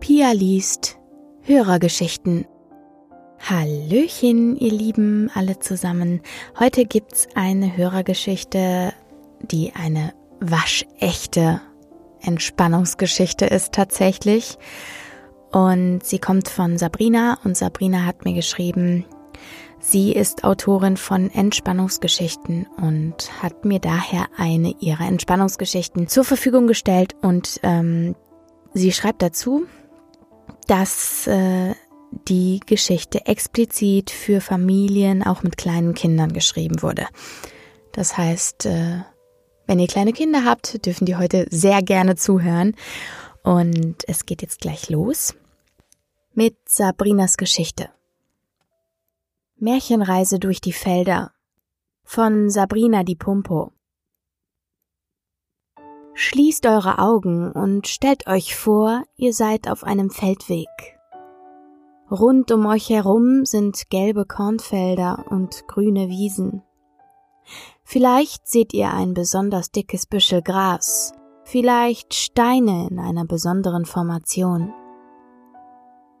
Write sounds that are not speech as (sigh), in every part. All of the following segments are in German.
Pia liest Hörergeschichten. Hallöchen, ihr Lieben, alle zusammen. Heute gibt's eine Hörergeschichte, die eine waschechte Entspannungsgeschichte ist tatsächlich. Und sie kommt von Sabrina und Sabrina hat mir geschrieben, sie ist Autorin von Entspannungsgeschichten und hat mir daher eine ihrer Entspannungsgeschichten zur Verfügung gestellt und ähm, sie schreibt dazu, dass äh, die Geschichte explizit für Familien auch mit kleinen Kindern geschrieben wurde. Das heißt, äh, wenn ihr kleine Kinder habt, dürfen die heute sehr gerne zuhören. Und es geht jetzt gleich los mit Sabrinas Geschichte. Märchenreise durch die Felder von Sabrina Di Pumpo. Schließt eure Augen und stellt euch vor, ihr seid auf einem Feldweg. Rund um euch herum sind gelbe Kornfelder und grüne Wiesen. Vielleicht seht ihr ein besonders dickes Büschel Gras, vielleicht Steine in einer besonderen Formation.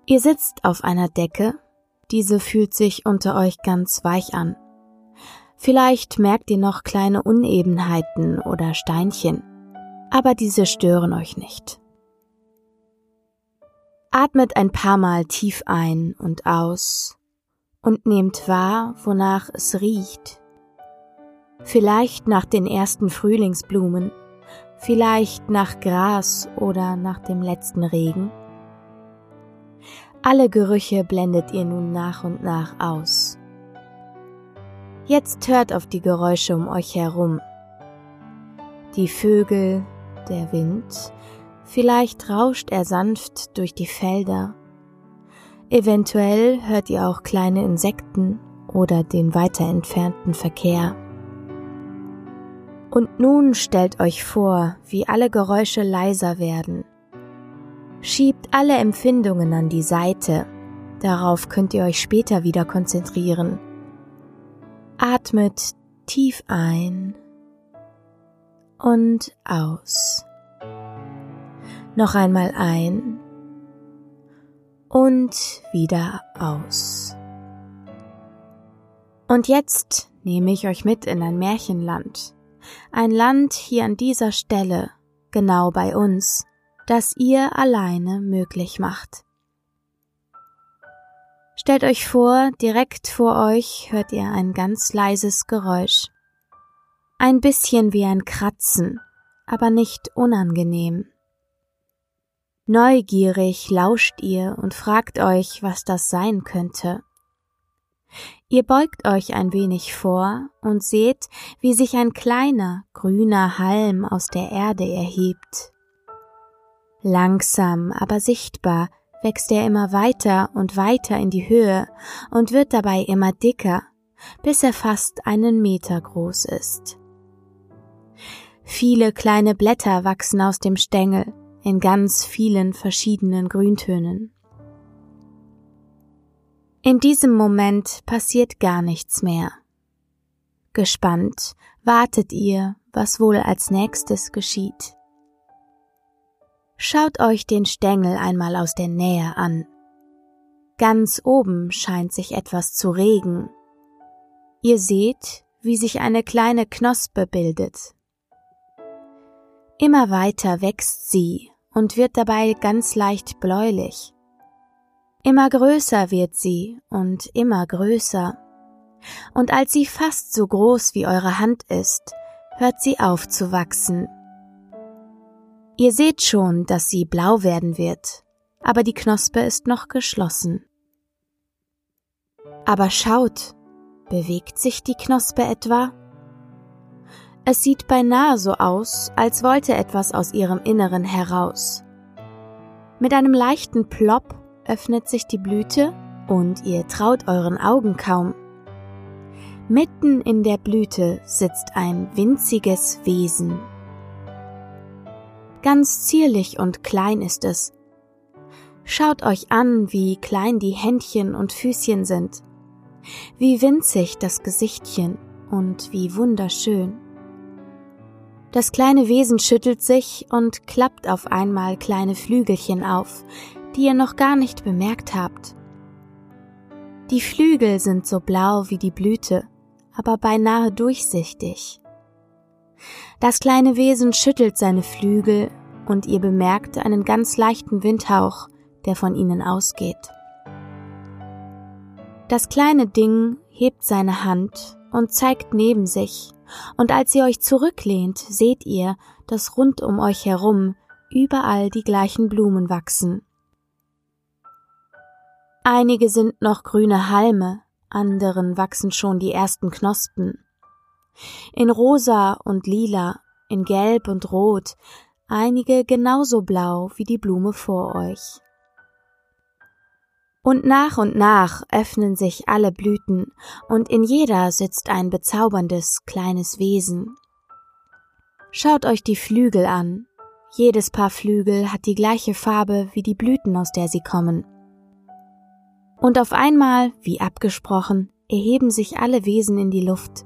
Ihr sitzt auf einer Decke, diese fühlt sich unter euch ganz weich an. Vielleicht merkt ihr noch kleine Unebenheiten oder Steinchen, aber diese stören euch nicht. Atmet ein paar Mal tief ein und aus und nehmt wahr, wonach es riecht. Vielleicht nach den ersten Frühlingsblumen, vielleicht nach Gras oder nach dem letzten Regen. Alle Gerüche blendet ihr nun nach und nach aus. Jetzt hört auf die Geräusche um euch herum. Die Vögel, der Wind, Vielleicht rauscht er sanft durch die Felder. Eventuell hört ihr auch kleine Insekten oder den weiter entfernten Verkehr. Und nun stellt euch vor, wie alle Geräusche leiser werden. Schiebt alle Empfindungen an die Seite, darauf könnt ihr euch später wieder konzentrieren. Atmet tief ein und aus noch einmal ein und wieder aus. Und jetzt nehme ich euch mit in ein Märchenland, ein Land hier an dieser Stelle, genau bei uns, das ihr alleine möglich macht. Stellt euch vor, direkt vor euch hört ihr ein ganz leises Geräusch. Ein bisschen wie ein Kratzen, aber nicht unangenehm. Neugierig lauscht ihr und fragt euch, was das sein könnte. Ihr beugt euch ein wenig vor und seht, wie sich ein kleiner, grüner Halm aus der Erde erhebt. Langsam, aber sichtbar wächst er immer weiter und weiter in die Höhe und wird dabei immer dicker, bis er fast einen Meter groß ist. Viele kleine Blätter wachsen aus dem Stängel, in ganz vielen verschiedenen Grüntönen. In diesem Moment passiert gar nichts mehr. Gespannt wartet ihr, was wohl als nächstes geschieht. Schaut euch den Stängel einmal aus der Nähe an. Ganz oben scheint sich etwas zu regen. Ihr seht, wie sich eine kleine Knospe bildet. Immer weiter wächst sie und wird dabei ganz leicht bläulich. Immer größer wird sie und immer größer. Und als sie fast so groß wie eure Hand ist, hört sie auf zu wachsen. Ihr seht schon, dass sie blau werden wird, aber die Knospe ist noch geschlossen. Aber schaut, bewegt sich die Knospe etwa? Es sieht beinahe so aus, als wollte etwas aus ihrem Inneren heraus. Mit einem leichten Plopp öffnet sich die Blüte und ihr traut euren Augen kaum. Mitten in der Blüte sitzt ein winziges Wesen. Ganz zierlich und klein ist es. Schaut euch an, wie klein die Händchen und Füßchen sind, wie winzig das Gesichtchen und wie wunderschön. Das kleine Wesen schüttelt sich und klappt auf einmal kleine Flügelchen auf, die ihr noch gar nicht bemerkt habt. Die Flügel sind so blau wie die Blüte, aber beinahe durchsichtig. Das kleine Wesen schüttelt seine Flügel und ihr bemerkt einen ganz leichten Windhauch, der von ihnen ausgeht. Das kleine Ding hebt seine Hand und zeigt neben sich, und als ihr euch zurücklehnt, seht ihr, dass rund um euch herum überall die gleichen Blumen wachsen. Einige sind noch grüne Halme, anderen wachsen schon die ersten Knospen. In rosa und lila, in gelb und rot, einige genauso blau wie die Blume vor euch. Und nach und nach öffnen sich alle Blüten, und in jeder sitzt ein bezauberndes kleines Wesen. Schaut euch die Flügel an. Jedes Paar Flügel hat die gleiche Farbe wie die Blüten, aus der sie kommen. Und auf einmal, wie abgesprochen, erheben sich alle Wesen in die Luft.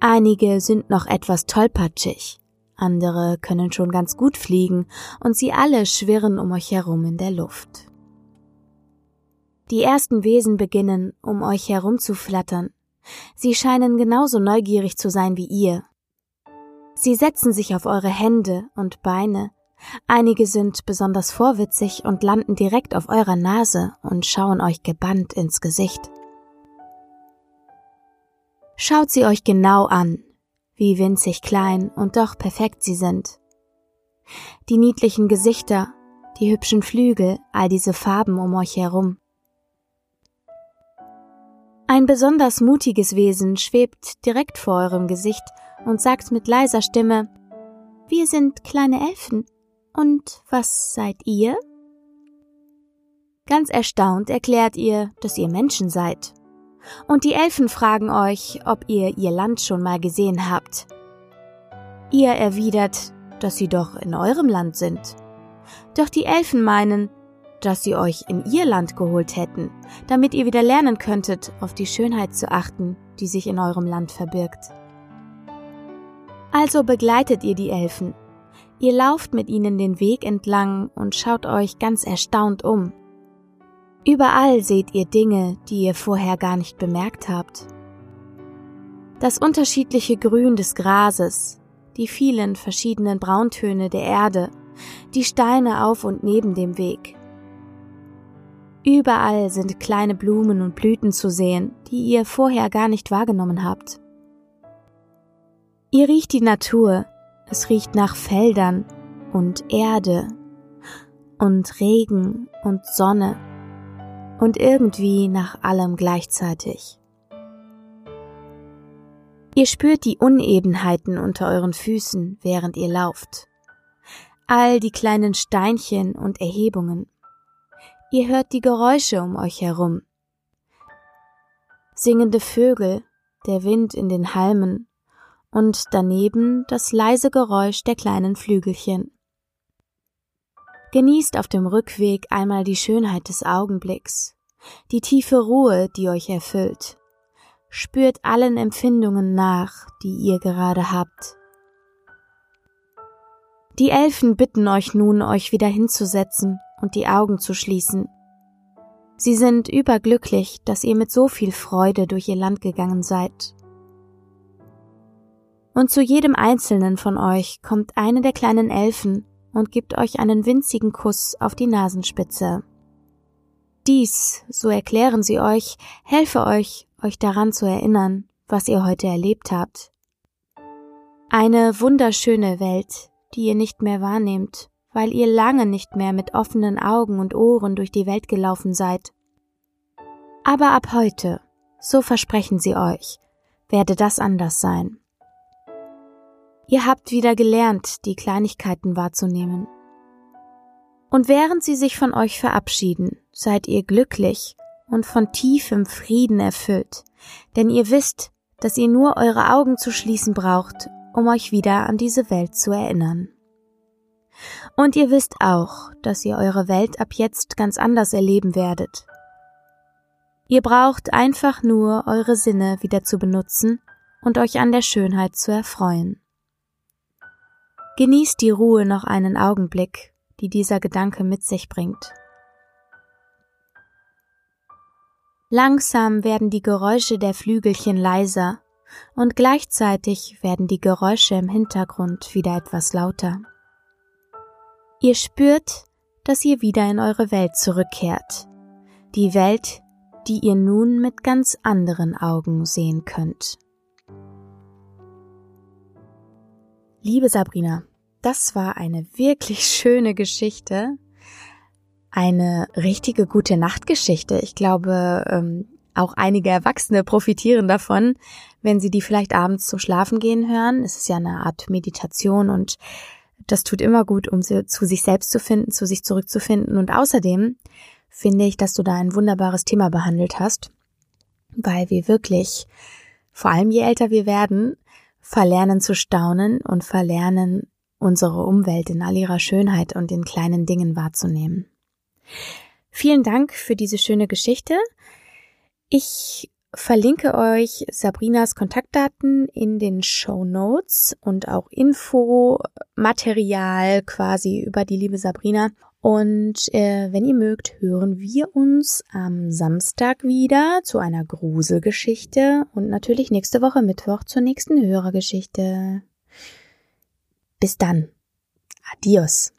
Einige sind noch etwas tollpatschig, andere können schon ganz gut fliegen, und sie alle schwirren um euch herum in der Luft. Die ersten Wesen beginnen, um euch herum zu flattern. Sie scheinen genauso neugierig zu sein wie ihr. Sie setzen sich auf eure Hände und Beine. Einige sind besonders vorwitzig und landen direkt auf eurer Nase und schauen euch gebannt ins Gesicht. Schaut sie euch genau an, wie winzig klein und doch perfekt sie sind. Die niedlichen Gesichter, die hübschen Flügel, all diese Farben um euch herum. Ein besonders mutiges Wesen schwebt direkt vor eurem Gesicht und sagt mit leiser Stimme Wir sind kleine Elfen. Und was seid ihr? Ganz erstaunt erklärt ihr, dass ihr Menschen seid. Und die Elfen fragen euch, ob ihr ihr Land schon mal gesehen habt. Ihr erwidert, dass sie doch in eurem Land sind. Doch die Elfen meinen, dass sie euch in ihr Land geholt hätten, damit ihr wieder lernen könntet, auf die Schönheit zu achten, die sich in eurem Land verbirgt. Also begleitet ihr die Elfen. Ihr lauft mit ihnen den Weg entlang und schaut euch ganz erstaunt um. Überall seht ihr Dinge, die ihr vorher gar nicht bemerkt habt. Das unterschiedliche Grün des Grases, die vielen verschiedenen Brauntöne der Erde, die Steine auf und neben dem Weg, Überall sind kleine Blumen und Blüten zu sehen, die ihr vorher gar nicht wahrgenommen habt. Ihr riecht die Natur, es riecht nach Feldern und Erde und Regen und Sonne und irgendwie nach allem gleichzeitig. Ihr spürt die Unebenheiten unter euren Füßen, während ihr lauft. All die kleinen Steinchen und Erhebungen. Ihr hört die Geräusche um euch herum. Singende Vögel, der Wind in den Halmen und daneben das leise Geräusch der kleinen Flügelchen. Genießt auf dem Rückweg einmal die Schönheit des Augenblicks, die tiefe Ruhe, die euch erfüllt. Spürt allen Empfindungen nach, die ihr gerade habt. Die Elfen bitten euch nun, euch wieder hinzusetzen und die Augen zu schließen. Sie sind überglücklich, dass ihr mit so viel Freude durch ihr Land gegangen seid. Und zu jedem einzelnen von euch kommt eine der kleinen Elfen und gibt euch einen winzigen Kuss auf die Nasenspitze. Dies, so erklären sie euch, helfe euch, euch daran zu erinnern, was ihr heute erlebt habt. Eine wunderschöne Welt, die ihr nicht mehr wahrnehmt weil ihr lange nicht mehr mit offenen Augen und Ohren durch die Welt gelaufen seid. Aber ab heute, so versprechen sie euch, werde das anders sein. Ihr habt wieder gelernt, die Kleinigkeiten wahrzunehmen. Und während sie sich von euch verabschieden, seid ihr glücklich und von tiefem Frieden erfüllt, denn ihr wisst, dass ihr nur eure Augen zu schließen braucht, um euch wieder an diese Welt zu erinnern. Und ihr wisst auch, dass ihr eure Welt ab jetzt ganz anders erleben werdet. Ihr braucht einfach nur eure Sinne wieder zu benutzen und euch an der Schönheit zu erfreuen. Genießt die Ruhe noch einen Augenblick, die dieser Gedanke mit sich bringt. Langsam werden die Geräusche der Flügelchen leiser und gleichzeitig werden die Geräusche im Hintergrund wieder etwas lauter. Ihr spürt, dass ihr wieder in eure Welt zurückkehrt, die Welt, die ihr nun mit ganz anderen Augen sehen könnt. Liebe Sabrina, das war eine wirklich (laughs) schöne Geschichte. Eine richtige gute Nachtgeschichte. Ich glaube, ähm, auch einige Erwachsene profitieren davon, wenn sie die vielleicht abends zum Schlafen gehen hören. Es ist ja eine Art Meditation und das tut immer gut, um sie zu sich selbst zu finden, zu sich zurückzufinden. Und außerdem finde ich, dass du da ein wunderbares Thema behandelt hast, weil wir wirklich, vor allem je älter wir werden, verlernen zu staunen und verlernen, unsere Umwelt in all ihrer Schönheit und in kleinen Dingen wahrzunehmen. Vielen Dank für diese schöne Geschichte. Ich verlinke euch Sabrinas Kontaktdaten in den Show Notes und auch Infomaterial quasi über die liebe Sabrina. Und äh, wenn ihr mögt, hören wir uns am Samstag wieder zu einer Gruselgeschichte und natürlich nächste Woche Mittwoch zur nächsten Hörergeschichte. Bis dann. Adios.